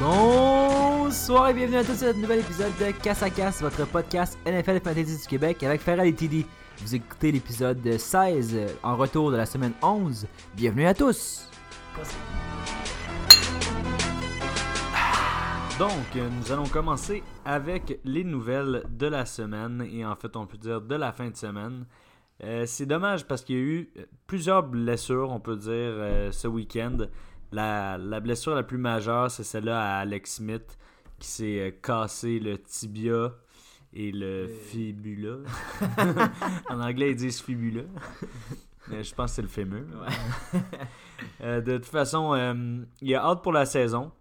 Bonsoir et bienvenue à tous sur ce nouvel épisode de Casse à Casse, votre podcast NFL Fantasy du Québec avec Ferral et TD. Vous écoutez l'épisode 16 euh, en retour de la semaine 11. Bienvenue à tous. Donc, euh, nous allons commencer avec les nouvelles de la semaine et en fait, on peut dire de la fin de semaine. Euh, c'est dommage parce qu'il y a eu plusieurs blessures, on peut dire, ce week-end. La, la blessure la plus majeure, c'est celle-là à Alex Smith qui s'est euh, cassé le tibia et le fibula. en anglais, ils disent fibula. Mais je pense que c'est le fémur. Euh, de toute façon, euh, il a hâte pour la saison.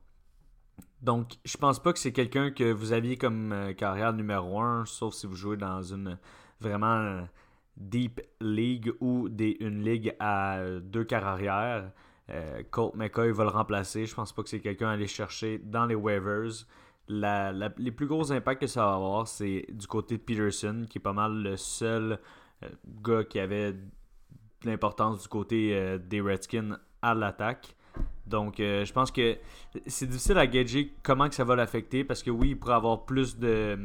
Donc, je pense pas que c'est quelqu'un que vous aviez comme euh, carrière numéro 1, sauf si vous jouez dans une vraiment euh, deep league ou des, une ligue à euh, deux carrières. Euh, Colt McCoy va le remplacer. Je pense pas que c'est quelqu'un à aller chercher dans les waivers. Les plus gros impacts que ça va avoir, c'est du côté de Peterson, qui est pas mal le seul euh, gars qui avait de l'importance du côté euh, des Redskins à l'attaque. Donc, euh, je pense que c'est difficile à gager comment que ça va l'affecter parce que oui, il pourrait avoir plus de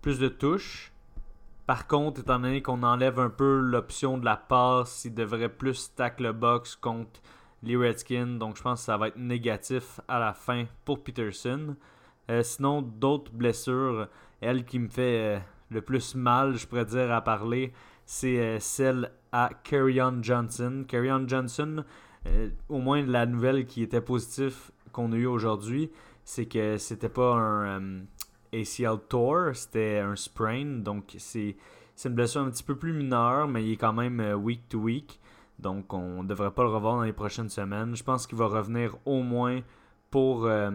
plus de touches. Par contre, étant donné qu'on enlève un peu l'option de la passe, il devrait plus stack le box contre les Redskins. Donc, je pense que ça va être négatif à la fin pour Peterson. Euh, sinon, d'autres blessures, elle qui me fait euh, le plus mal, je pourrais dire, à parler, c'est euh, celle à Kerryon Johnson. Kerryon Johnson, au moins la nouvelle qui était positive qu'on a eue aujourd'hui, c'est que c'était pas un ACL tour, c'était un sprain. Donc c'est une blessure un petit peu plus mineure, mais il est quand même week to week. Donc on devrait pas le revoir dans les prochaines semaines. Je pense qu'il va revenir au moins pour euh,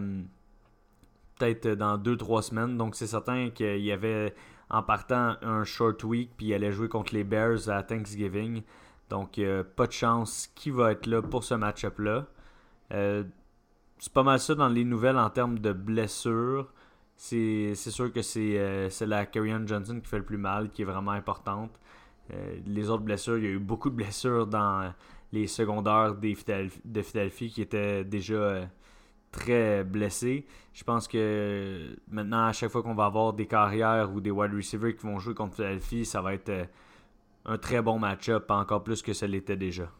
peut-être dans 2-3 semaines. Donc c'est certain qu'il y avait en partant un short week, puis il allait jouer contre les Bears à Thanksgiving. Donc, pas de chance qui va être là pour ce match-up-là. Euh, c'est pas mal ça dans les nouvelles en termes de blessures. C'est sûr que c'est euh, la Kerryon Johnson qui fait le plus mal, qui est vraiment importante. Euh, les autres blessures, il y a eu beaucoup de blessures dans les secondaires des de Philadelphie qui étaient déjà euh, très blessés. Je pense que maintenant, à chaque fois qu'on va avoir des carrières ou des wide receivers qui vont jouer contre Philadelphie, ça va être euh, un très bon match-up, encore plus que ça l'était déjà.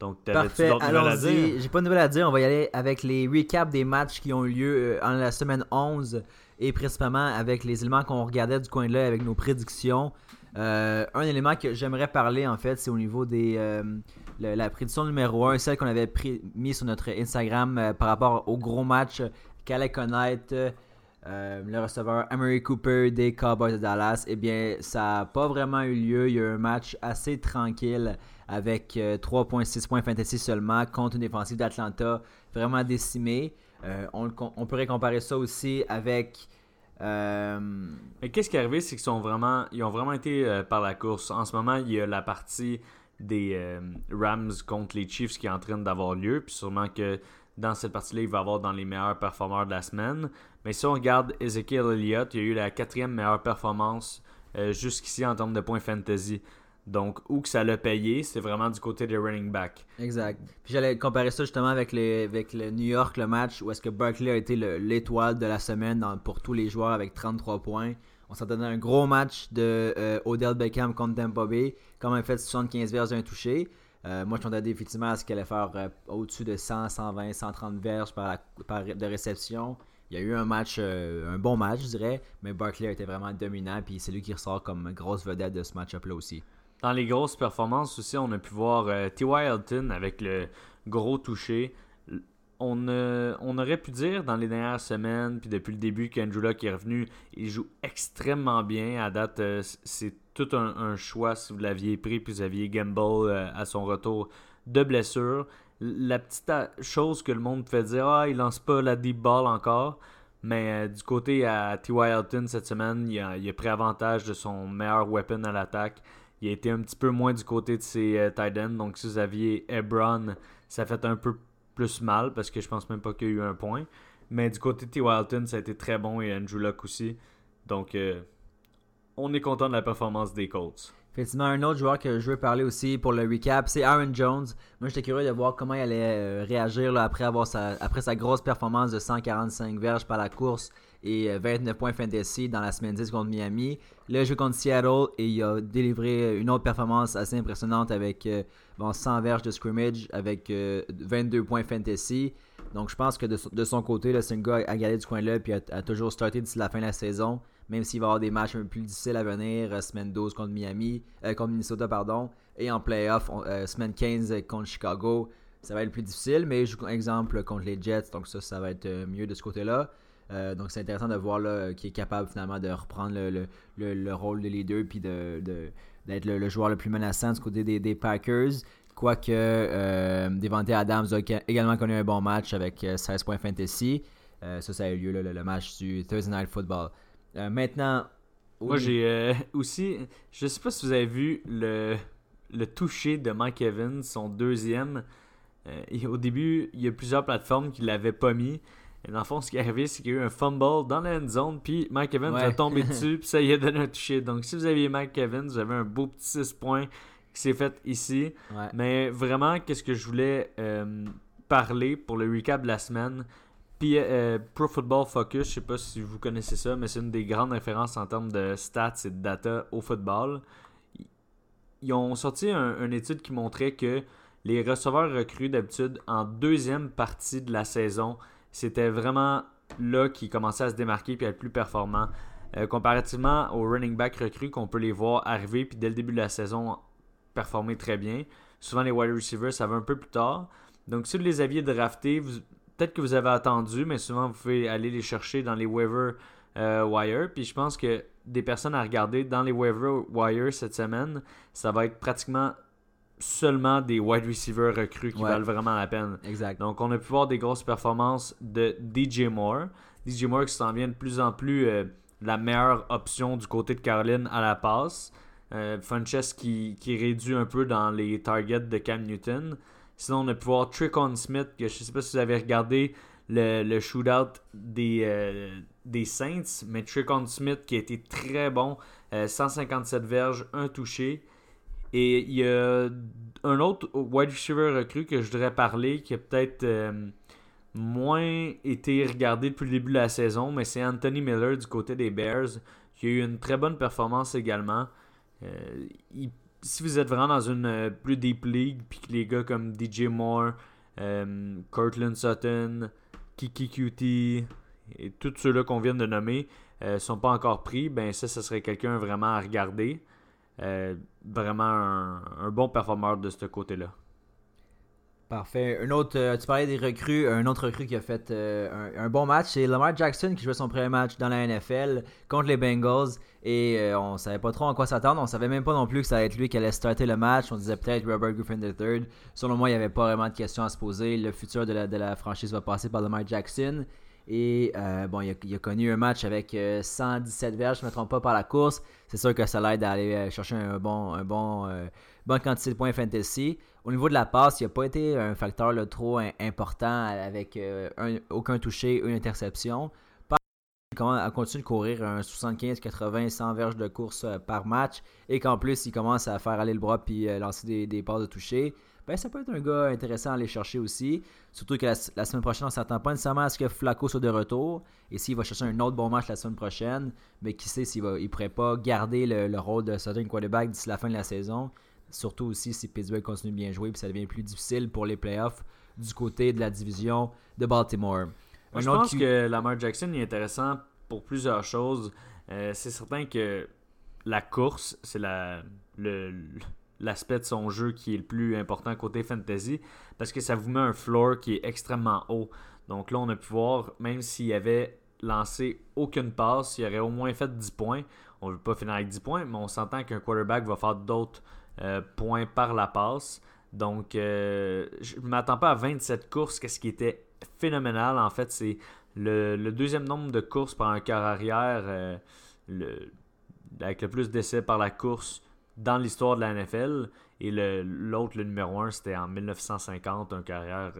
Donc, t'avais-tu Parfait, d'autres nouvelles à dire? J'ai pas de nouvelles à dire. On va y aller avec les recaps des matchs qui ont eu lieu en la semaine 11 et principalement avec les éléments qu'on regardait du coin de l'œil avec nos prédictions. Euh, un élément que j'aimerais parler en fait, c'est au niveau des euh, la prédiction numéro 1, celle qu'on avait pris- mis sur notre Instagram euh, par rapport au gros match qu'allait connaître le receveur Emery Cooper des Cowboys de Dallas. Eh bien, ça n'a pas vraiment eu lieu. Il y a eu un match assez tranquille avec euh, 3.6 points fantasy seulement contre une défensive d'Atlanta vraiment décimée. On pourrait comparer ça aussi avec euh, Mais qu'est-ce qui est arrivé, c'est qu'ils sont vraiment, ils ont vraiment été euh, par la course. En ce moment, il y a la partie des euh, Rams contre les Chiefs qui est en train d'avoir lieu. Puis sûrement que dans cette partie-là, il va avoir dans les meilleurs performeurs de la semaine. Mais si on regarde Ezekiel Elliott, il a eu la quatrième meilleure performance jusqu'ici en termes de points fantasy. Donc, où que ça l'a payé, c'est vraiment du côté des running back. Exact. Puis j'allais comparer ça justement avec, avec le New York, le match où est-ce que Barkley a été le- l'étoile de la semaine pour tous les joueurs avec 33 points. On s'en donnait un gros match de euh, Odell Beckham contre Tampa Bay, comme un fait 75 verges un touché. Euh, moi, je m'attendais effectivement à ce qu'elle allait faire euh, au-dessus de 100, 120, 130 verges par, la- par- de réception. Il y a eu un match, euh, un bon match, je dirais, mais Barkley a été vraiment dominant, puis c'est lui qui ressort comme grosse vedette de ce match-up-là aussi. Dans les grosses performances aussi, on a pu voir euh, T.Y. Elton avec le gros toucher. On, euh, on aurait pu dire dans les dernières semaines, puis depuis le début qu'Andrew Luck est revenu, il joue extrêmement bien. À date, euh, c'est tout un, choix si vous l'aviez pris, puis vous aviez Gamble euh, à son retour de blessure. La petite chose que le monde fait dire, ah, il lance pas la deep ball encore. Mais du côté à T.Y. Elton cette semaine, il a pris avantage de son meilleur weapon à l'attaque. Il a été un petit peu moins du côté de ses euh, tight ends. Donc si vous aviez Ebron, ça fait un peu plus mal parce que je pense même pas qu'il y a eu un point. Mais du côté de T. Walton, ça a été très bon et Andrew Luck aussi. Donc euh, on est content de la performance des Colts. Effectivement, un autre joueur que je veux parler aussi pour le recap, c'est Aaron Jones. Moi, j'étais curieux de voir comment il allait réagir après, avoir après sa grosse performance de 145 verges par la course et 29 points fantasy dans la semaine 10 contre Miami. Là, il joue contre Seattle et il a délivré une autre performance assez impressionnante avec bon, 100 verges de scrimmage avec 22 points fantasy. Donc, je pense que de, son côté, c'est un gars à du coin là puis a, a toujours starté d'ici la fin de la saison même s'il va avoir des matchs un peu plus difficiles à venir, euh, semaine 12 contre Miami, euh, contre Minnesota, pardon, et en playoff, euh, semaine 15 contre Chicago, ça va être plus difficile, mais je joue exemple contre les Jets, donc ça, ça va être mieux de ce côté-là. Donc c'est intéressant de voir qu'il est capable finalement de reprendre le, rôle de leader puis de, d'être le, joueur le plus menaçant du côté des, Packers. Quoique euh, Devante Adams a également connu un bon match avec 16 points fantasy. ça, ça a eu lieu le, le match du Thursday Night Football. Euh, maintenant. Moi, j'ai euh, aussi. Je sais pas si vous avez vu le, le toucher de Mike Evans, son deuxième. Euh, au début, il y a plusieurs plateformes qui l'avaient pas mis. Et dans le fond, ce qui est arrivé, c'est qu'il y a eu un fumble dans la end zone, puis Mike Evans a tombé dessus, puis ça y a donné un toucher. Donc, si vous aviez Mike Evans, vous avez un beau petit 6 points qui s'est fait ici. Mais vraiment, qu'est-ce que je voulais parler pour le recap de la semaine? Puis euh, Pro Football Focus, je sais pas si vous connaissez ça, mais c'est une des grandes références en termes de stats et de data au football. Ils ont sorti une étude qui montrait que les receveurs recrues d'habitude en deuxième partie de la saison, c'était vraiment là qu'ils commençaient à se démarquer et à être plus performants. Euh, comparativement aux running back recrues qu'on peut les voir arriver puis dès le début de la saison performer très bien. Souvent les wide receivers, ça va un peu plus tard. Donc si vous les aviez draftés, peut-être que vous avez attendu, mais souvent vous pouvez aller les chercher dans les waiver euh, wire. Puis je pense que des personnes à regarder dans les waiver wire cette semaine, ça va être pratiquement seulement des wide receivers recrues qui valent vraiment la peine. Exact. Donc on a pu voir des grosses performances de DJ Moore. DJ Moore qui s'en vient de plus en plus euh, la meilleure option du côté de Caroline à la passe. Euh, Funches qui, qui réduit un peu dans les targets de Cam Newton. Sinon, on a pu voir Trick Smith, que je ne sais pas si vous avez regardé le, shootout des, euh, des Saints, mais Trick Smith qui a été très bon, 157 euh, verges, un touché. Et il y a un autre wide receiver recru que je voudrais parler qui a peut-être euh, moins été regardé depuis le début de la saison, mais c'est Anthony Miller du côté des Bears qui a eu une très bonne performance également. il si vous êtes vraiment dans une euh, plus deep league, puis que les gars comme DJ Moore, euh, Cortland Sutton, Kiki Cutie et tous ceux-là qu'on vient de nommer euh, sont pas encore pris, ben ça, ce serait quelqu'un vraiment à regarder. Vraiment un, bon performeur de ce côté-là. Parfait. Un autre, euh, tu parlais des recrues. Un autre recrue qui a fait euh, un, bon match, c'est Lamar Jackson qui jouait son premier match dans la NFL contre les Bengals. Et euh, on savait pas trop en quoi s'attendre. On savait même pas non plus que ça allait être lui qui allait starter le match. On disait peut-être Robert Griffin III. Selon moi, il n'y avait pas vraiment de questions à se poser. Le futur de la, de la franchise va passer par Lamar Jackson. Et bon, il a, connu un match avec 117 verges, je ne me trompe pas, par la course. C'est sûr que ça l'aide à aller chercher un bon, un bon, bonne quantité de points fantasy. Au niveau de la passe, il n'a pas été un facteur trop important avec euh, aucun touché, une interception. Il continue de courir un 75, 80, 100 verges de course euh, par match et qu'en plus il commence à faire aller le bras puis euh, lancer des, passes de toucher. Ben, ça peut être un gars intéressant à aller chercher aussi. Surtout que la, semaine prochaine, on ne s'attend pas nécessairement à ce que Flacco soit de retour. Et s'il va chercher un autre bon match la semaine prochaine, mais ben, qui sait s'il ne pourrait pas garder le, le rôle de starting quarterback d'ici la fin de la saison. Surtout aussi si Pittsburgh continue de bien jouer, puis ça devient plus difficile pour les playoffs du côté de la division de Baltimore. je pense que Lamar Jackson est intéressant pour plusieurs choses. Euh, c'est certain que la course, c'est la, l'aspect de son jeu qui est le plus important côté fantasy parce que ça vous met un floor qui est extrêmement haut. Donc là, on a pu voir, même s'il avait lancé aucune passe, il aurait au moins fait 10 points. On ne veut pas finir avec 10 points, mais on s'entend qu'un quarterback va faire d'autres euh, points par la passe. Donc, euh, je ne m'attends pas à 27 courses, qu'est-ce qui était phénoménal. En fait, c'est le, deuxième nombre de courses par un quart arrière euh, avec le plus d'essais par la course dans l'histoire de la NFL. Et l'autre, le, numéro 1, c'était en 1950, un carrière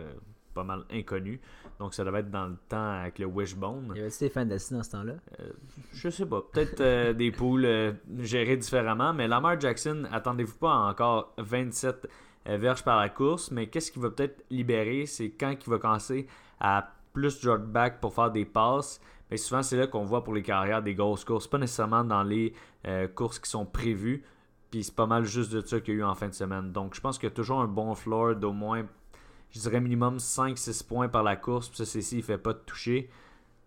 pas mal inconnu. Donc ça devait être dans le temps avec le Wishbone. Il y avait des fantasy dans ce temps-là euh, Je sais pas. Peut-être euh, des poules euh, gérées différemment. Mais Lamar Jackson, attendez-vous pas encore 27 verges par la course. Mais qu'est-ce qui va peut-être libérer? C'est quand il va commencer à plus drop back pour faire des passes. Mais souvent, c'est là qu'on voit pour les carrières des grosses courses. Pas nécessairement dans les courses qui sont prévues. Puis c'est pas mal juste de ça qu'il y a eu en fin de semaine. Donc je pense qu'il y a toujours un bon floor d'au moins, je dirais minimum 5-6 points par la course. Puis ça, c'est s'il ne fait pas de toucher.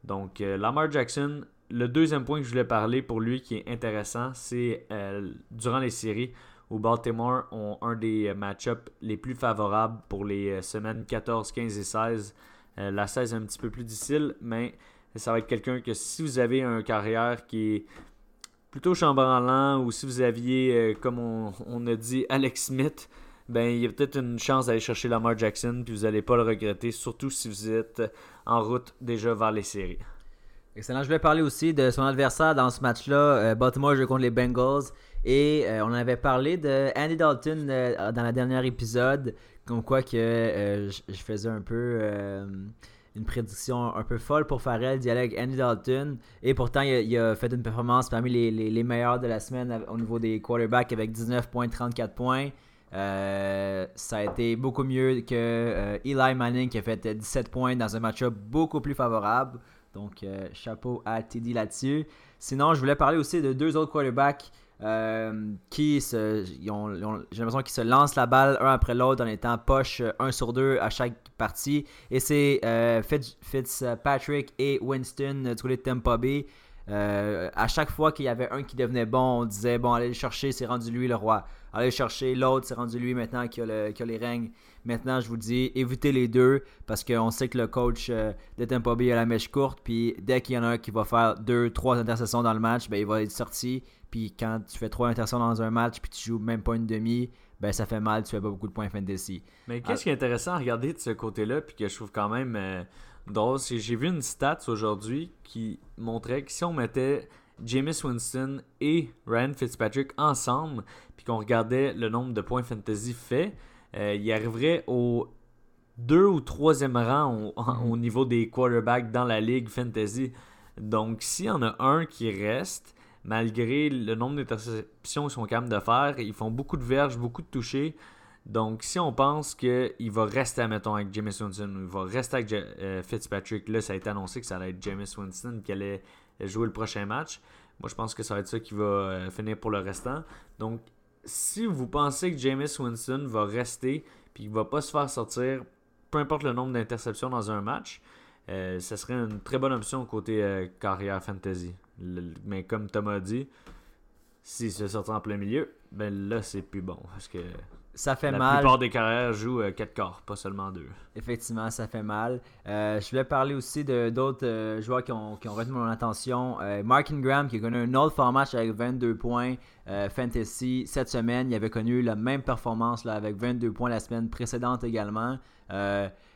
Donc euh, Lamar Jackson, le deuxième point que je voulais parler pour lui qui est intéressant, c'est euh, durant les séries où Baltimore ont un des match-ups les plus favorables pour les euh, semaines 14, 15 et 16. la 16 est un petit peu plus difficile, mais ça va être quelqu'un que si vous avez un carrière qui est plutôt chambranlant ou si vous aviez, euh, comme on, a dit, Alex Smith, ben il y a peut-être une chance d'aller chercher Lamar Jackson, puis vous n'allez pas le regretter, surtout si vous êtes en route déjà vers les séries. Excellent. Je voulais parler aussi de son adversaire dans ce match-là. Euh, Baltimore joue contre les Bengals. Et euh, on avait parlé de Andy Dalton dans le dernier épisode. Comme quoi que je faisais un peu une prédiction un peu folle pour Farrell avec Andy Dalton. Et pourtant, il a, fait une performance parmi les, les, meilleures de la semaine au niveau des quarterbacks avec 19,34 points. Euh, ça a été beaucoup mieux que euh, Eli Manning qui a fait 17 points dans un match-up beaucoup plus favorable. Donc, euh, chapeau à TD là-dessus. Sinon, je voulais parler aussi de deux autres quarterbacks euh, qui se, j'ai l'impression qu'ils se lancent la balle un après l'autre en étant poche un sur deux à chaque partie. Et c'est euh, Fitzpatrick et Winston du côté de Tampa Bay. Euh, à chaque fois qu'il y avait un qui devenait bon, on disait bon, allez le chercher, c'est rendu lui le roi. Allez le chercher, l'autre, c'est rendu lui maintenant qui a, le, qui a, les règnes. Maintenant, je vous dis, évitez les deux parce qu'on sait que le coach de Tampa Bay a la mèche courte. Puis dès qu'il y en a un qui va faire deux, trois intercessions dans le match, ben, il va être sorti. Puis quand tu fais trois interceptions dans un match, puis tu joues même pas une demi, ben ça fait mal, tu fais pas beaucoup de points fantasy. Mais qu'est-ce qui est intéressant à regarder de ce côté-là, puis que je trouve quand même euh, drôle, c'est que j'ai vu une stats aujourd'hui qui montrait que si on mettait Jameis Winston et Ryan Fitzpatrick ensemble, puis qu'on regardait le nombre de points fantasy faits, euh, il arriverait au deux ou troisième rang au, mm-hmm. au, niveau des quarterbacks dans la ligue fantasy. Donc, s'il y en a un qui reste, malgré le nombre d'interceptions qu'ils sont capables de faire, ils font beaucoup de verges, beaucoup de touchés. Donc, si on pense qu'il va rester, mettons, avec James Winston, il va rester avec euh, Fitzpatrick, là, ça a été annoncé que ça allait être James Winston qui allait jouer le prochain match. Moi, je pense que ça va être ça qui va euh, finir pour le restant. Donc, si vous pensez que James Winston va rester puis qu'il ne va pas se faire sortir, peu importe le nombre d'interceptions dans un match, euh, ça serait une très bonne option côté carrière fantasy mais comme Thomas dit, s'il se sort en plein milieu, ben là, c'est plus bon. Parce que ça fait la mal. La plupart des carrières jouent 4 euh, corps, pas seulement 2. Effectivement, ça fait mal. Euh, je voulais parler aussi de d'autres euh, joueurs qui ont, qui ont, retenu mon attention. Mark Ingram qui a connu un autre fort match avec 22 points fantasy cette semaine. Il avait connu la même performance là, avec 22 points la semaine précédente également.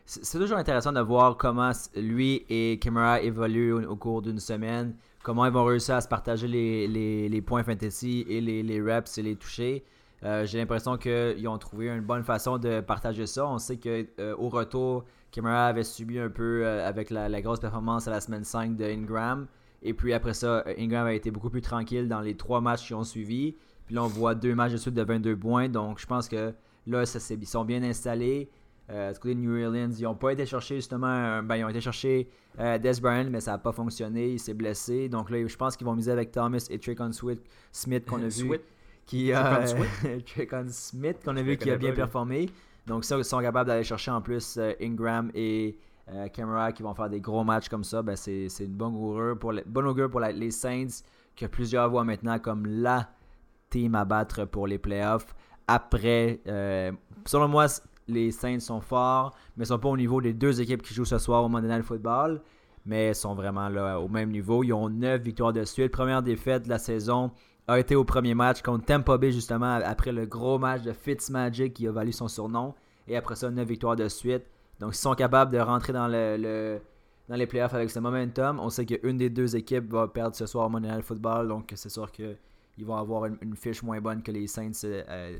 c'est toujours intéressant de voir comment lui et Kimura évoluent au cours d'une semaine comment ils vont réussir à se partager les, points fantasy et les, reps et les toucher. Euh, j'ai l'impression qu'ils ont trouvé une bonne façon de partager ça. On sait qu'au euh, au retour, Camara avait subi un peu euh, avec la, grosse performance à la semaine 5 de Ingram. Et puis après ça, Ingram a été beaucoup plus tranquille dans les trois matchs qui ont suivi. Puis là, on voit deux matchs de suite de 22 points. Donc je pense que là, ça, ils sont bien installés. Euh, du côté de New Orleans, ils n'ont pas été chercher justement, ben, ils ont été chercher euh, Des Bryant, mais ça n'a pas fonctionné, il s'est blessé. Donc là, je pense qu'ils vont miser avec Thomas et Tricon Smith qu'on a vu. Qui, euh, Smith qu'on a vu qui a bien performé. Donc ça, ils sont capables d'aller chercher en plus euh, Ingram et Camera qui vont faire des gros matchs comme ça. Ben, c'est une bonne augure pour, les, bonne augure pour les Saints que plusieurs voient maintenant comme la team à battre pour les playoffs. Après, selon moi, les Saints sont forts, mais ils sont pas au niveau des deux équipes qui jouent ce soir au Monday Night Football. Mais sont vraiment au même niveau. Ils ont 9 victoires de suite. Première défaite de la saison a été au premier match contre Tampa Bay, justement, après le gros match de Fitzmagic qui a valu son surnom. Et après ça, 9 victoires de suite. Donc, ils sont capables de rentrer dans, le, dans les playoffs avec ce momentum. On sait qu'une des deux équipes va perdre ce soir au Night Football. Donc, c'est sûr qu'ils vont avoir une, fiche moins bonne que les Saints. Euh,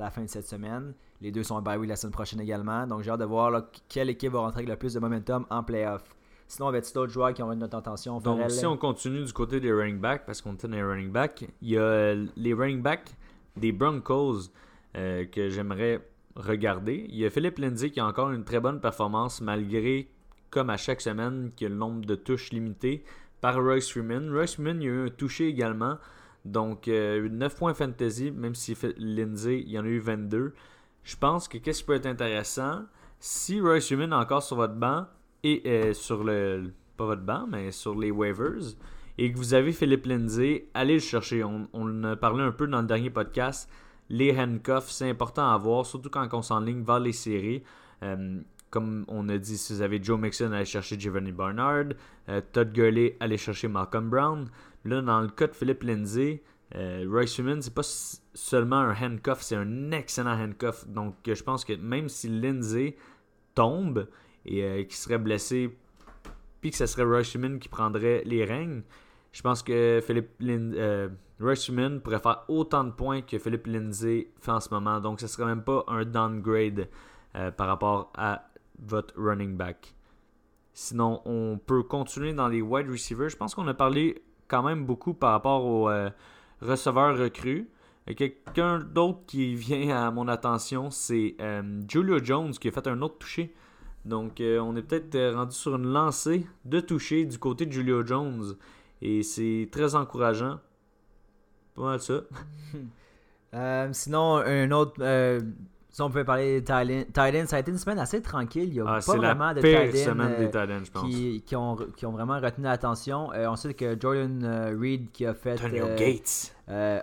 à la fin de cette semaine. Les deux sont à bye la semaine prochaine également. Donc j'ai hâte de voir quelle équipe va rentrer avec le plus de momentum en playoff. Sinon, avait d'autres joueurs qui ont notre attention Donc, si on continue du côté des running backs, parce qu'on était dans les running backs, il y a euh, les running backs des Broncos euh, que j'aimerais regarder. Il y a Philippe Lindsay qui a encore une très bonne performance malgré, comme à chaque semaine, a le nombre de touches limité par Royce Freeman. Royce Freeman, il y a eu un touché également. Donc, 9 euh, points fantasy, même si Lindsay, il y en a eu 22. Je pense que qu'est-ce qui peut être intéressant, si Royce Freeman est encore sur votre banc, et euh, sur le. Pas votre banc, mais sur les waivers. Et que vous avez Philippe Lindsay, allez le chercher. On, on a parlé un peu dans le dernier podcast. Les handcuffs, c'est important à avoir, surtout quand on s'enligne vers les séries. Euh, comme on a dit, si vous avez Joe Mixon, allez chercher Giovanni Barnard. Todd Gurley, allez chercher Malcolm Brown. Là, dans le cas de Philippe Lindsay, Royce Freeman, c'est pas seulement un handcuff, c'est un excellent handcuff. Donc, je pense que même si Lindsay tombe, et euh, qui serait blessé, puis que ce serait Rushman qui prendrait les règnes, je pense que Philippe euh, Rushman pourrait faire autant de points que Philippe Lindsay fait en ce moment. Donc, ce serait même pas un downgrade euh, par rapport à votre running back. Sinon, on peut continuer dans les wide receivers. Je pense qu'on a parlé quand même beaucoup par rapport aux receveurs recrues. Quelqu'un d'autre qui vient à mon attention, c'est Julio Jones qui a fait un autre touché donc, euh, on est peut-être euh, rendu sur une lancée de toucher du côté de Julio Jones. Et c'est très encourageant. Pas mal ça. Euh, sinon, un autre. Si on pouvait parler des Titans, ça a été une semaine assez tranquille. Il n'y a ah, pas vraiment de Titans, qui, qui, ont, qui ont vraiment retenu l'attention. on sait que Jordan Reed qui a fait. Antonio Gates.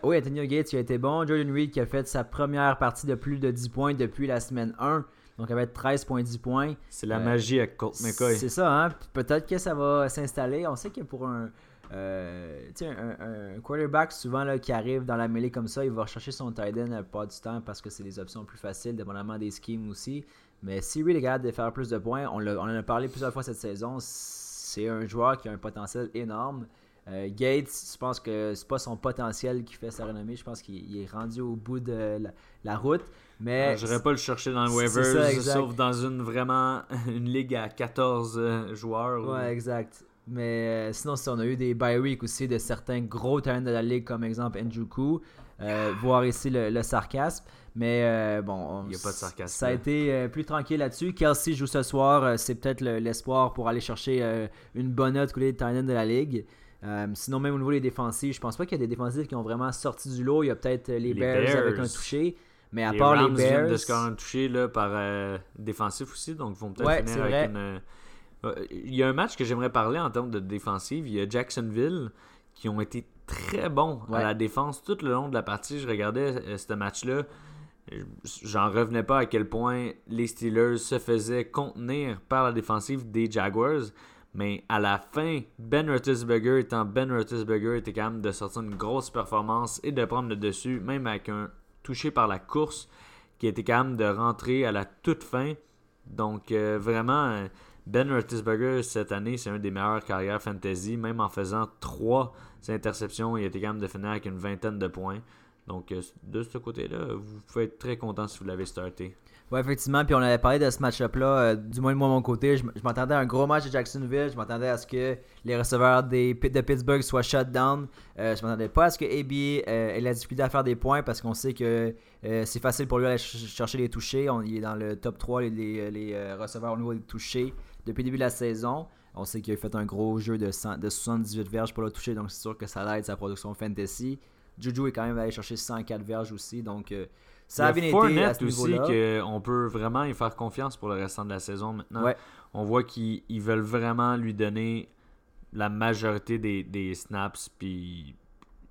oui, Antonio Gates qui a été bon. Jordan Reed qui a fait sa première partie de plus de 10 points depuis la semaine 1. Donc, elle va être 13,10 points. C'est la magie avec Colt McCoy. C'est ça, hein? Peut-être que ça va s'installer. On sait que pour un, euh, un, un, quarterback, souvent là, qui arrive dans la mêlée comme ça, il va rechercher son tight end pas du temps parce que c'est des options plus faciles, dépendamment des schemes aussi. Mais si Reed est capable de faire plus de points, on, on en a parlé plusieurs fois cette saison, c'est un joueur qui a un potentiel énorme. Euh, Gates, je pense que c'est pas son potentiel qui fait sa renommée. Je pense qu'il est rendu au bout de la, route. Mais ah, je n'aurais pas le chercher dans le waivers, sauf dans une vraiment une ligue à 14 euh, joueurs. Ouais, exact. Mais euh, sinon, si on a eu des bye week aussi de certains gros talents de la ligue, comme exemple Njuku, voir ici le, sarcasme. Mais bon, il n'y a pas de sarcasme. Ça a été plus tranquille là-dessus. Kelsey joue ce soir, c'est peut-être l'espoir pour aller chercher une bonne note côté des talents de la ligue. Euh, sinon, même au niveau des défensifs, je pense pas qu'il y a des défensifs qui ont vraiment sorti du lot. Il y a peut-être euh, les, Bears, avec un touché. Mais à part les Bears. de scorer un touché là, par euh, défensif aussi. Donc, ils vont peut-être finir avec une. Il y a un match que j'aimerais parler en termes de défensive. Il y a Jacksonville qui ont été très bons à la défense tout le long de la partie. Je regardais ce match-là. J'en revenais pas à quel point les Steelers se faisaient contenir par la défensive des Jaguars. Mais à la fin, Ben Roethlisberger étant Ben Roethlisberger était capable de sortir une grosse performance et de prendre le dessus, même avec un touché par la course qui était capable de rentrer à la toute fin. Donc euh, vraiment, Ben Roethlisberger cette année, c'est un des meilleurs carrières fantasy. Même en faisant trois interceptions, il était capable de finir avec une vingtaine de points. Donc euh, de ce côté-là, vous pouvez être très content si vous l'avez starté. Ouais, effectivement. Puis on avait parlé de ce match-up-là, euh, du moins de moi, mon côté. Je, m'attendais à un gros match de Jacksonville. Je m'attendais à ce que les receveurs des, de Pittsburgh soient shut down. Euh, je m'attendais pas à ce que AB euh, ait la difficulté à faire des points parce qu'on sait que c'est facile pour lui d'aller chercher les touchés. On, il est dans le top 3 les, receveurs au niveau des touchés depuis le début de la saison. On sait qu'il a fait un gros jeu de, de 78 verges pour le toucher, donc c'est sûr que ça aide sa production fantasy. Juju est quand même allé chercher 104 verges aussi, donc ça a bien été à ce aussi qu'on peut vraiment y faire confiance pour le restant de la saison maintenant. On voit qu'ils veulent vraiment lui donner la majorité des, snaps, puis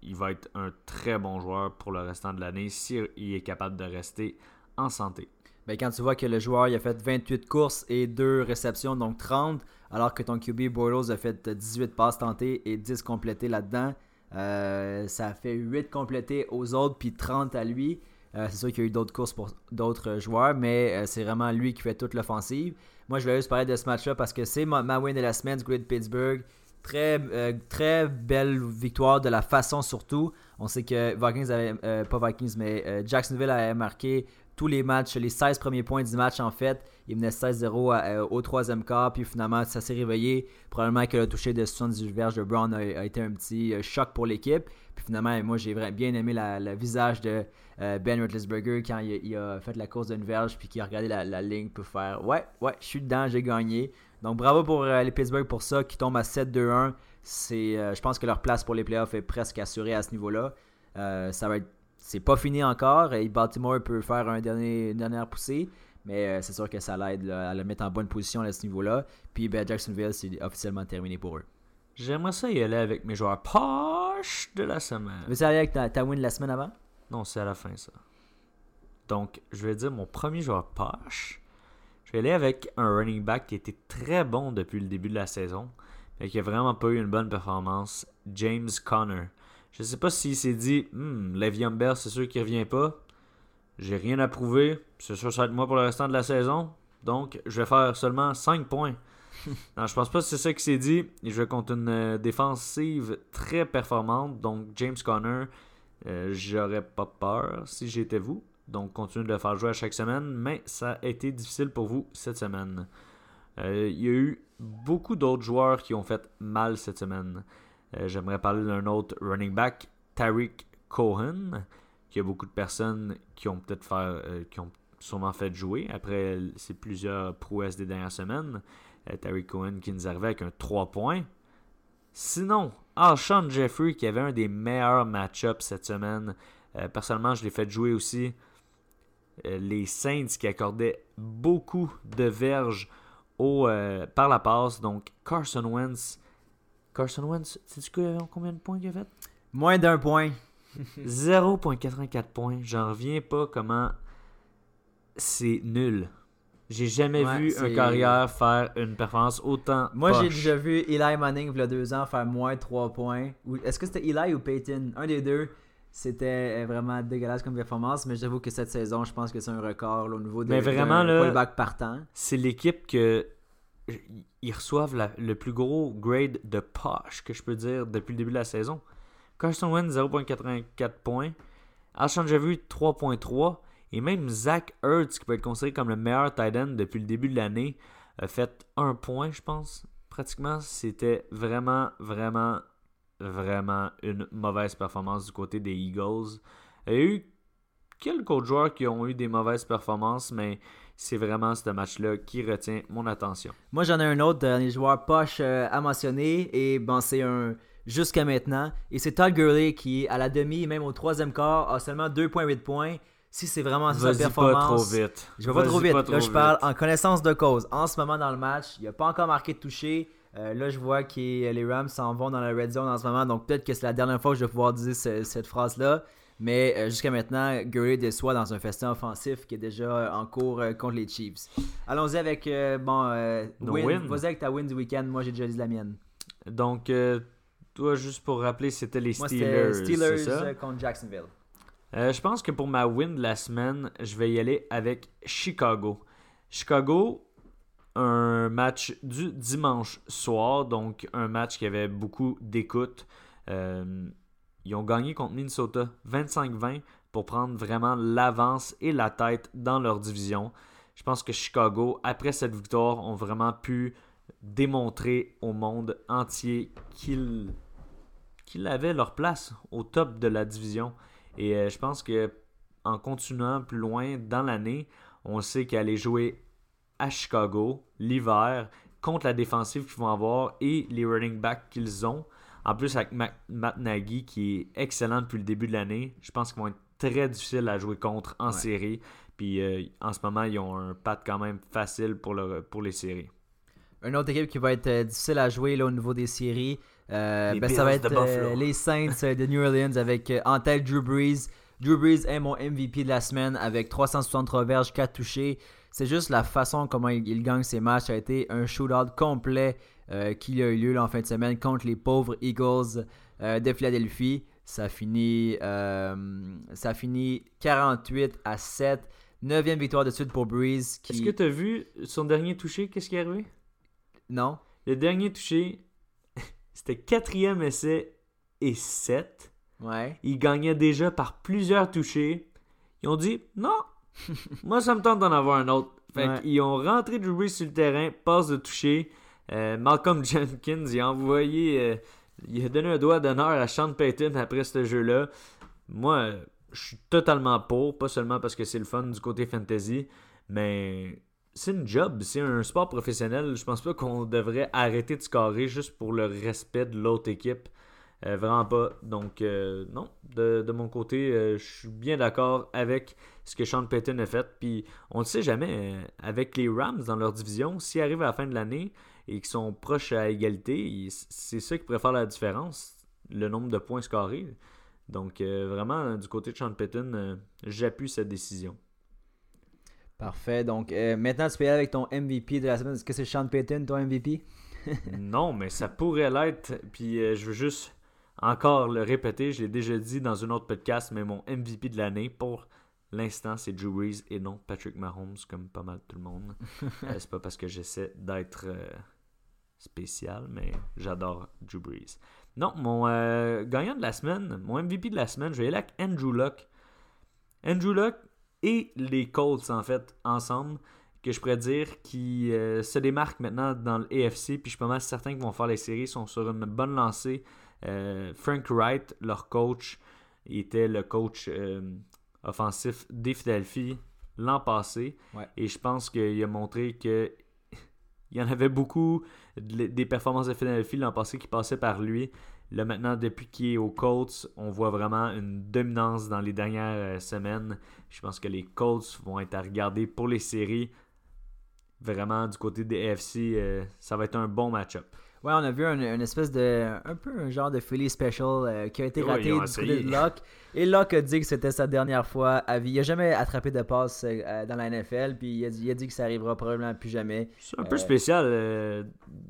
il va être un très bon joueur pour le restant de l'année s'il est capable de rester en santé. Ben, quand tu vois que le joueur il a fait 28 courses et 2 réceptions, donc 30, alors que ton QB Bortles a fait 18 passes tentées et 10 complétées là-dedans, euh, ça fait 8 complétées aux autres puis 30 à lui. Euh, c'est sûr qu'il y a eu d'autres courses pour d'autres joueurs, mais euh, c'est vraiment lui qui fait toute l'offensive. Moi, je voulais juste parler de ce match-là parce que c'est ma, win de la semaine du côté Pittsburgh. Très, euh, très belle victoire de la façon surtout. On sait que Vikings avait, pas Vikings, mais Jacksonville avait marqué tous les matchs, les 16 premiers points du match en fait. Il menait 16-0 au troisième quart, puis finalement ça s'est réveillé. Probablement que le toucher de 78 verges de Brown a, été un petit choc pour l'équipe. Puis finalement, moi j'ai bien aimé le visage de Ben Roethlisberger quand il, a fait la course d'une verge, puis qu'il a regardé la, ligne pour faire Ouais, ouais, je suis dedans, j'ai gagné. Donc bravo pour euh, les Pittsburgh pour ça, qui tombent à 7-2-1. C'est, euh, je pense que leur place pour les playoffs est presque assurée à ce niveau-là. Euh, ça va être, c'est pas fini encore. Et Baltimore peut faire un dernier, une dernière poussée. Mais c'est sûr que ça l'aide à le mettre en bonne position à ce niveau-là. Puis ben, Jacksonville, c'est officiellement terminé pour eux. J'aimerais ça y aller avec mes joueurs poches de la semaine. Veux-tu aller avec ta, ta win de la semaine avant? Non, c'est à la fin ça. Donc, je vais dire mon premier joueur poche. Je vais aller avec un running back qui était très bon depuis le début de la saison, mais qui a vraiment pas eu une bonne performance, James Conner. Je ne sais pas s'il s'est dit, hmm, Le'Veon Bell, c'est sûr qu'il revient pas. J'ai rien à prouver. C'est sûr que ça va être moi pour le restant de la saison. Donc, je vais faire seulement 5 points. non, je pense pas que c'est ça qu'il s'est dit. Je vais contre une euh, défensive très performante. Donc, James Conner, euh, j'aurais pas peur si j'étais vous. Donc, continuez de le faire jouer à chaque semaine, mais ça a été difficile pour vous cette semaine. Euh, il y a eu beaucoup d'autres joueurs qui ont fait mal cette semaine. Euh, j'aimerais parler d'un autre running back, Tariq Cohen, qui a beaucoup de personnes qui ont peut-être fait, euh, qui ont sûrement fait jouer après ces plusieurs prouesses des dernières semaines. Tariq Cohen qui nous arrivait avec un 3 points. Sinon, Alshon Jeffrey qui avait un des meilleurs match-ups cette semaine. personnellement, je l'ai fait jouer aussi. Euh, les Saints qui accordaient beaucoup de verges au, euh, par la passe. Donc Carson Wentz. Carson Wentz, sais-tu combien de points il a fait? Moins d'un point. 0.84 points. J'en reviens pas comment c'est nul. J'ai jamais vu un carrière faire une performance autant. Moi, j'ai déjà vu Eli Manning, il y a deux ans, faire moins 3 points. Est-ce que c'était Eli ou Peyton Un des deux. C'était euh, vraiment dégueulasse comme performance, mais j'avoue que cette saison, je pense que c'est un record au niveau de mais vraiment, là, partant. C'est l'équipe que ils reçoivent le plus gros grade de poche que je peux dire depuis le début de la saison. Carson Wentz 0.84 points, Alshon Javu 3.3 et même Zach Ertz qui peut être considéré comme le meilleur tight end depuis le début de l'année a fait un point, je pense. Pratiquement, c'était vraiment vraiment vraiment une mauvaise performance du côté des Eagles. Il y a eu quelques autres joueurs qui ont eu des mauvaises performances, mais c'est vraiment ce match-là qui retient mon attention. Moi, j'en ai un autre dernier joueur poche euh, à mentionner, et bon, c'est un jusqu'à maintenant. Et c'est Todd Gurley qui, à la demi, même au troisième quart, a seulement 2,8 points. Si c'est vraiment sa performance. pas trop vite. Je vais pas trop vite. Là, je parle en connaissance de cause. En ce moment dans le match, il n'a pas encore marqué de toucher. Euh, là, je vois que les Rams s'en vont dans la red zone en ce moment, donc peut-être que c'est la dernière fois que je vais pouvoir dire cette phrase-là. Mais euh, jusqu'à maintenant, Gurley déçoit dans un festin offensif qui est déjà en cours euh, contre les Chiefs. Allons-y avec bon, win. Vas-y avec ta win du week-end. Moi, j'ai déjà dit la mienne. Donc, toi, juste pour rappeler, c'était les Steelers. Moi, Steelers contre Jacksonville. je pense que pour ma win de la semaine, je vais y aller avec Chicago. Chicago, un match du dimanche soir, donc un match qui avait beaucoup d'écoute. Ils ont gagné contre Minnesota 25-20 pour prendre vraiment l'avance et la tête dans leur division. Je pense que Chicago, après cette victoire, ont vraiment pu démontrer au monde entier qu'ils avaient leur place au top de la division. Et euh, je pense que en continuant plus loin dans l'année, on sait qu'aller jouer à Chicago l'hiver contre la défensive qu'ils vont avoir et les running backs qu'ils ont. En plus, avec Matt Nagy qui est excellent depuis le début de l'année, je pense qu'ils vont être très difficiles à jouer contre en série. Puis euh, en ce moment, ils ont un pat quand même facile pour, le, pour les séries. Une autre équipe qui va être euh, difficile à jouer là, au niveau des séries, euh, ben, ça va être les Saints de New Orleans avec en tête Drew Brees. Drew Brees est mon MVP de la semaine avec 363 verges, 4 touchés. C'est juste la façon comment il, gagne ses matchs. Ça a été un shootout complet euh, qui a eu lieu en fin de semaine contre les pauvres Eagles euh, de Philadelphie. Ça finit, euh, ça finit 48 à 7. Neuvième victoire de suite pour Breeze. Est-ce que tu as vu son dernier touché? Qu'est-ce qui est arrivé? Non. Le dernier touché, C'était quatrième essai et 7. Ouais. Ils gagnaient déjà par plusieurs touchés. Ils ont dit non, moi ça me tente d'en avoir un autre. Fait Ouais. qu'ils ont rentré Drew Brees sur le terrain, passe de toucher. Euh, Malcolm Jenkins, il a envoyé, euh, il a donné un doigt d'honneur à Sean Payton après ce jeu-là. Moi, je suis totalement pour, pas seulement parce que c'est le fun du côté fantasy, mais c'est une job, c'est un sport professionnel. Je pense pas qu'on devrait arrêter de scorer juste pour le respect de l'autre équipe. Euh, vraiment pas. Donc, euh, non, de, de mon côté, euh, je suis bien d'accord avec ce que Sean Payton a fait. Puis, on ne sait jamais, avec les Rams dans leur division, s'ils arrivent à la fin de l'année et qu'ils sont proches à égalité, c'est ça qui pourrait faire la différence, le nombre de points scorés. Donc, vraiment, du côté de Sean Payton, j'appuie cette décision. Parfait. Donc, maintenant, tu peux y aller avec ton MVP de la semaine. Est-ce que c'est Sean Payton, ton MVP non, mais ça pourrait l'être. Puis euh, je veux juste encore le répéter. Je l'ai déjà dit dans un autre podcast, mais mon MVP de l'année pour l'instant, c'est Drew Brees et non Patrick Mahomes, comme pas mal tout le monde. Euh, c'est pas parce que j'essaie d'être euh, spécial, mais j'adore Drew Brees. Non, mon euh, gagnant de la semaine, mon MVP de la semaine, je vais aller avec Andrew Luck. Andrew Luck et les Colts, en fait, ensemble, que je pourrais dire qui euh, se démarquent maintenant dans le AFC, puis je suis pas mal certain qu'ils vont faire les séries, sont sur une bonne lancée. Euh, Frank Wright, leur coach, était le coach euh, offensif des Philadelphie l'an passé. Ouais. Et je pense qu'il a montré que il y en avait beaucoup de- des performances de Philadelphie l'an passé qui passaient par lui. Là maintenant, depuis qu'il est aux Colts, on voit vraiment une dominance dans les dernières euh, semaines. Je pense que les Colts vont être à regarder pour les séries. Vraiment, du côté des AFC, euh, ça va être un bon match-up. Ouais, on a vu un, une espèce de. Un peu un genre de Philly special euh, qui a été raté du côté de Locke. Et Locke a dit que c'était sa dernière fois à vie. Il a jamais attrapé de passe euh, dans la NFL. Puis il a, dit, il a dit que ça arrivera probablement plus jamais. C'est un peu Euh, spécial euh,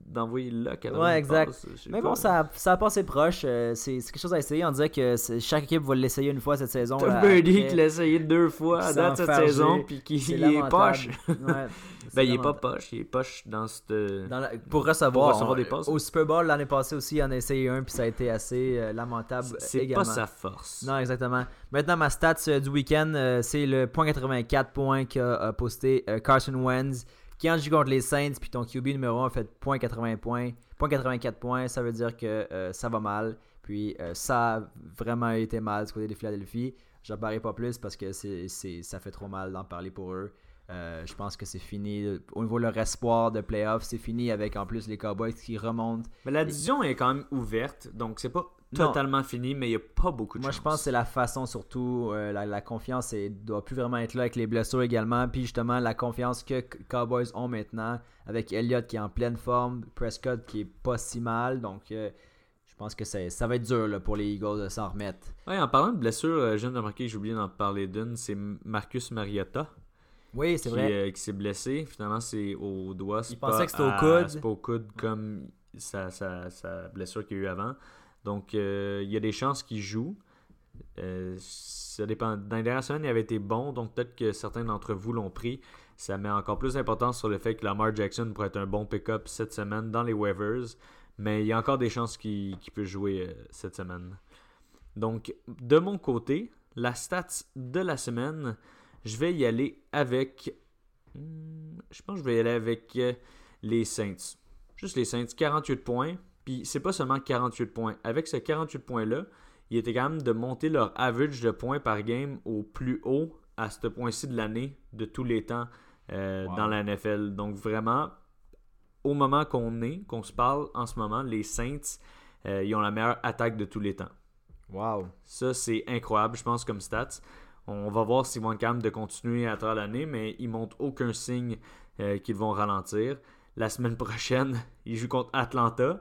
d'envoyer le lock avant Ouais, exact. passe, Mais bon, ça, a- ça a passé proche. c'est quelque chose à essayer. On dirait que chaque équipe va l'essayer une fois cette saison. Là, Brady qui l'a essayé deux fois à date cette saison, puis qui est poche. Ouais, Ben, il est pas poche, il est poche dans cette. Dans la- pour recevoir, Pour recevoir on- des passes. Au Super Bowl l'année passée aussi, il en a essayé un, puis ça a été assez euh, lamentable C'est également. pas sa force. Non, exactement. Maintenant, ma stats euh, du week-end, euh, c'est le point 84 points qu'a euh, posté euh, Carson Wentz, qui en joue contre les Saints, puis ton QB numéro 1 a fait point 80 points. Point 84 points, ça veut dire que euh, ça va mal. Puis euh, ça a vraiment été mal du côté de Philadelphie. J'en parlerai pas plus parce que c'est, c'est- ça fait trop mal d'en parler pour eux. Euh, je pense que c'est fini. Au niveau de leur espoir de playoff, c'est fini avec en plus les Cowboys qui remontent. Mais la division est quand même ouverte, donc c'est pas Non. totalement fini, mais il y a pas beaucoup de Moi, je pense que c'est la façon surtout. euh, la, la confiance ne doit plus vraiment être là avec les blessures également. Puis justement, la confiance que Cowboys ont maintenant avec Elliott qui est en pleine forme, Prescott qui est pas si mal. Donc, euh, je pense que ça va être dur là, pour les Eagles de s'en remettre. Ouais, en parlant de blessure, euh, je viens de remarquer que j'ai oublié d'en parler d'une, c'est Marcus Mariota Oui, c'est vrai. euh, qui s'est blessé. Finalement, c'est au doigt. Il pensait que c'était au coude. C'est pas au coude comme sa, sa- sa blessure qu'il y a eu avant. Donc, euh, il y a des chances qu'il joue. Euh, ça dépend. Dans les dernières semaines, il avait été bon, donc peut-être que certains d'entre vous l'ont pris. Ça met encore plus d'importance sur le fait que Lamar Jackson pourrait être un bon pick-up cette semaine dans les waivers. Mais il y a encore des chances qu'il qu'il peut jouer euh, cette semaine. Donc, de mon côté, la stats de la semaine, je vais y aller avec. Hmm, Je pense que je vais y aller avec euh, les Saints. Juste les Saints, 48 points. Puis c'est pas seulement 48 points. Avec ce 48 points-là, il était quand même de monter leur average de points par game au plus haut à ce point-ci de l'année, de tous les temps euh, Wow. dans la NFL. Donc vraiment, au moment qu'on est, qu'on se parle en ce moment, les Saints, euh, ils ont la meilleure attaque de tous les temps. Wow. Ça, c'est incroyable, je pense, comme stats. On va voir s'ils vont être capables de continuer à travers l'année, mais ils montrent aucun signe euh, qu'ils vont ralentir. La semaine prochaine, ils jouent contre Atlanta.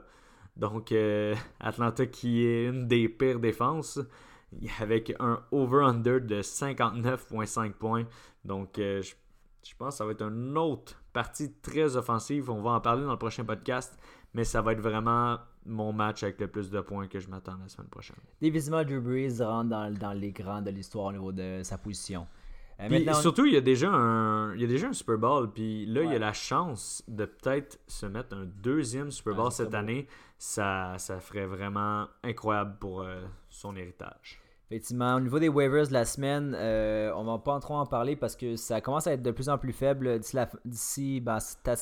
Donc, euh, Atlanta qui est une des pires défenses, avec un over-under de 59,5 points. Donc, euh, je, je pense que ça va être une autre partie très offensive. On va en parler dans le prochain podcast, mais ça va être vraiment mon match avec le plus de points que je m'attends la semaine prochaine. Définitivement, Drew Brees rentre dans, dans les grands de l'histoire au niveau de sa position. Euh, Puis, surtout, il y, a déjà un, il y a déjà un Super Bowl. Puis là, il y a la chance de peut-être se mettre un deuxième Super Bowl cette année. Ça, ça ferait vraiment incroyable pour euh, son héritage. Effectivement, au niveau des waivers de la semaine, euh, on va pas trop en parler parce que ça commence à être de plus en plus faible d'ici ben,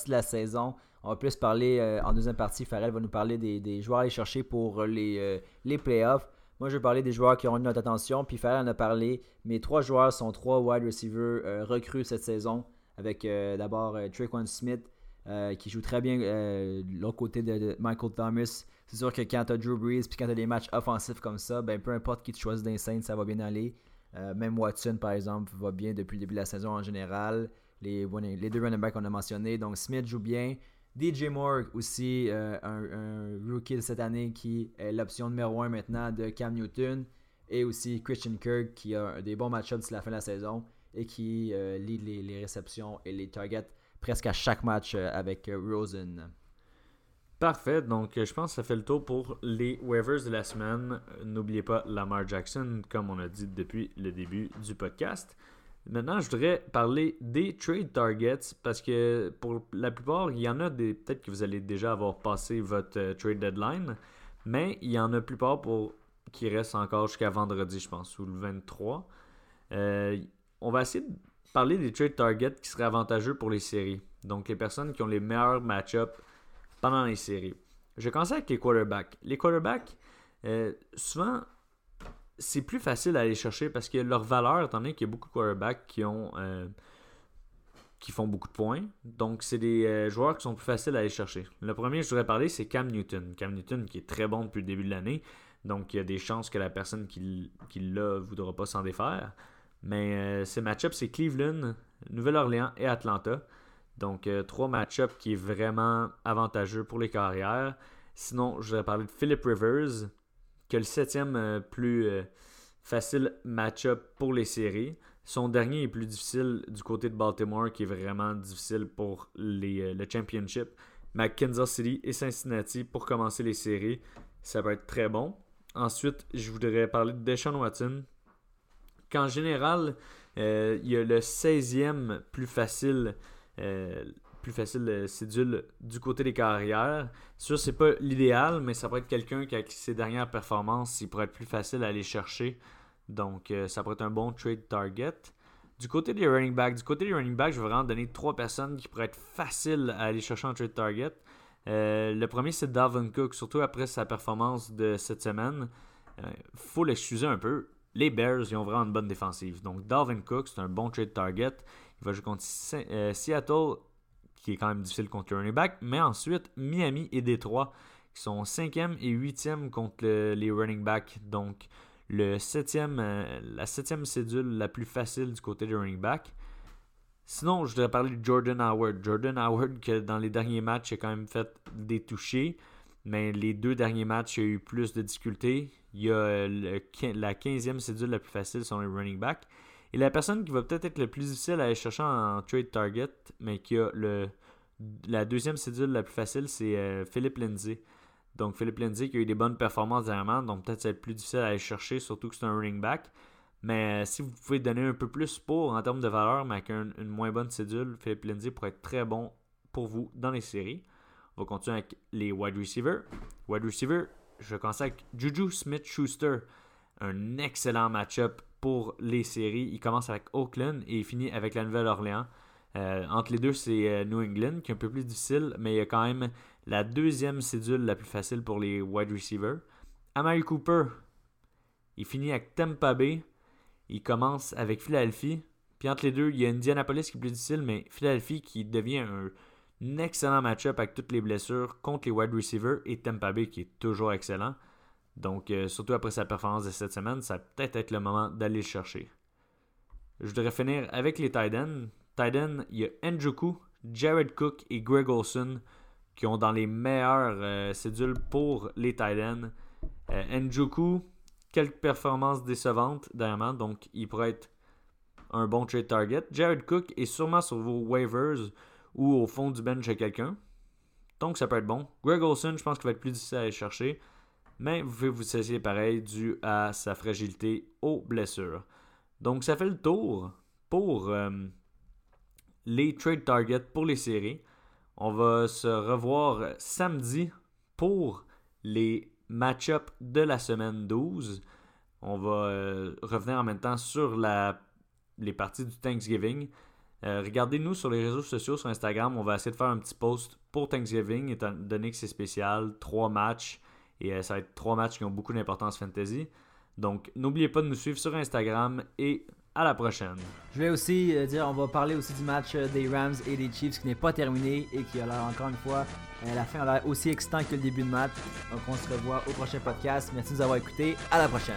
la saison. On va plus parler euh, en deuxième partie. Farrell va nous parler des, joueurs à aller chercher pour les, les playoffs. Moi, je vais parler des joueurs qui ont eu notre attention. Puis Farrell en a parlé. Mes trois joueurs sont trois wide receivers euh, recrues cette saison. Avec euh, d'abord euh, Traquan Smith, qui joue très bien l'autre côté de, Michael Thomas. C'est sûr que quand tu as Drew Brees puis quand tu as des matchs offensifs comme ça, ben, peu importe qui tu choisis d'un ça va bien aller. même Watson, par exemple, va bien depuis le début de la saison en général. Les, les deux running backs qu'on a mentionnés. Donc Smith joue bien. DJ Moore aussi, euh, un, rookie de cette année qui est l'option numéro 1 maintenant de Cam Newton. Et aussi Christian Kirk qui a des bons match-ups d'ici la fin de la saison et qui euh, lead les, réceptions et les targets presque à chaque match euh, avec Rosen. Parfait, donc je pense que ça fait le tour pour les waivers de la semaine. N'oubliez pas Lamar Jackson, comme on a dit depuis le début du podcast. Maintenant, je voudrais parler des trade targets parce que pour la plupart, il y en a des. Peut-être que vous allez déjà avoir passé votre euh, trade deadline, mais il y en a plupart pour, qui restent encore jusqu'à vendredi, je pense, ou le 23. Euh, on va essayer de parler des trade targets qui seraient avantageux pour les séries. Donc, les personnes qui ont les meilleurs match-ups pendant les séries. Je vais commencer avec les quarterbacks. Les quarterbacks, euh, souvent, c'est plus facile à aller chercher parce que leur valeur, étant donné qu'il y a beaucoup de quarterbacks qui ont euh, qui font beaucoup de points. Donc, c'est des euh, joueurs qui sont plus faciles à aller chercher. Le premier je voudrais parler, c'est Cam Newton. Cam Newton qui est très bon depuis le début de l'année. Donc, il y a des chances que la personne qui, qui l'a ne voudra pas s'en défaire. Mais euh, ces match-ups, c'est Cleveland, Nouvelle-Orléans et Atlanta. Donc, trois match-ups qui est vraiment avantageux pour les carrières. Sinon, je voudrais parler de Philip Rivers, que le septième euh, plus euh, facile match-up pour les séries. Son dernier est plus difficile du côté de Baltimore, qui est vraiment difficile pour euh, le championship. Mais Kansas City et Cincinnati pour commencer les séries, ça va être très bon. Ensuite, je voudrais parler de Deshaun Watson. Qu'en général, il y a le 16e plus facile plus facile de cédule du côté des carrières. Sûr, c'est pas l'idéal, mais ça pourrait être quelqu'un qui, avec ses dernières performances, il pourrait être plus facile à aller chercher. Donc, euh, ça pourrait être un bon trade target. Du côté des running backs, du côté des running backs, je vais vraiment donner trois personnes qui pourraient être faciles à aller chercher en trade target. Euh, le premier, c'est Dalvin Cook, surtout après sa performance de cette semaine. Euh, faut l'excuser un peu. Les Bears, ils ont vraiment une bonne défensive. Donc, Dalvin Cook, c'est un bon trade target. Il va jouer contre Seattle qui est quand même difficile contre le running back. Mais ensuite, Miami et Détroit, qui sont 5e et 8e contre les running backs. Donc, le septième, euh, la septième cédule la plus facile du côté des running backs. Sinon, je voudrais parler de Jordan Howard. Jordan Howard, que dans les derniers matchs, a quand même fait des touchés. Mais les deux derniers matchs, il a eu plus de difficultés. Il y a la 15e cédule la plus facile sur les running backs. Et la personne qui va peut-être être le plus difficile à aller chercher en trade target, mais qui a le, la deuxième cédule la plus facile, c'est euh, Philippe Lindsay. Donc Philippe Lindsay qui a eu des bonnes performances dernièrement, donc peut-être ça va être plus difficile à aller chercher, surtout que c'est un running back. Mais euh, si vous pouvez donner un peu plus pour en termes de valeur, mais avec une moins bonne cédule, Philippe Lindsay pourrait être très bon pour vous dans les séries. On va continuer avec les wide receivers. Wide receiver, je vais commencer avec Juju Smith-Schuster. Un excellent match-up pour les séries. Il commence avec Oakland et il finit avec la Nouvelle-Orléans. Euh, entre les deux, c'est euh, New England qui est un peu plus difficile, mais il y a quand même la deuxième cédule la plus facile pour les wide receivers. Amari Cooper, il finit avec Tampa Bay. Il commence avec Philadelphie. Puis entre les deux, il y a Indianapolis qui est plus difficile, mais Philadelphie qui devient un, un excellent match-up avec toutes les blessures contre les wide receivers et Tampa Bay qui est toujours excellent. Donc, euh, surtout après sa performance de cette semaine, ça peut peut-être être le moment d'aller le chercher. Je voudrais finir avec les Titans. Titans, il y a Njoku, Jared Cook et Greg Olson qui ont dans les meilleures euh, cédules pour les Titans. Euh, Njoku, quelques performances décevantes dernièrement, donc il pourrait être un bon trade target. Jared Cook est sûrement sur vos waivers ou au fond du bench à quelqu'un. Donc ça peut être bon. Greg Olson, je pense qu'il va être plus difficile à aller chercher mais vous pouvez vous essayer pareil dû à sa fragilité aux blessures. Donc ça fait le tour pour euh, les trade targets pour les séries. On va se revoir samedi pour les match-ups de la semaine 12. On va euh, revenir en même temps sur les parties du Thanksgiving. Euh, regardez-nous sur les réseaux sociaux, sur Instagram. On va essayer de faire un petit post pour Thanksgiving, étant donné que c'est spécial. Trois matchs. Et euh, ça va être trois matchs qui ont beaucoup d'importance fantasy. Donc, n'oubliez pas de nous suivre sur Instagram et à la prochaine. Je vais aussi euh, dire, on va parler aussi du match euh, des Rams et des Chiefs qui n'est pas terminé et qui a l'air encore une fois, la fin a l'air aussi excitant que le début de match. Donc on se revoit au prochain podcast. Merci de nous avoir écoutés. À la prochaine.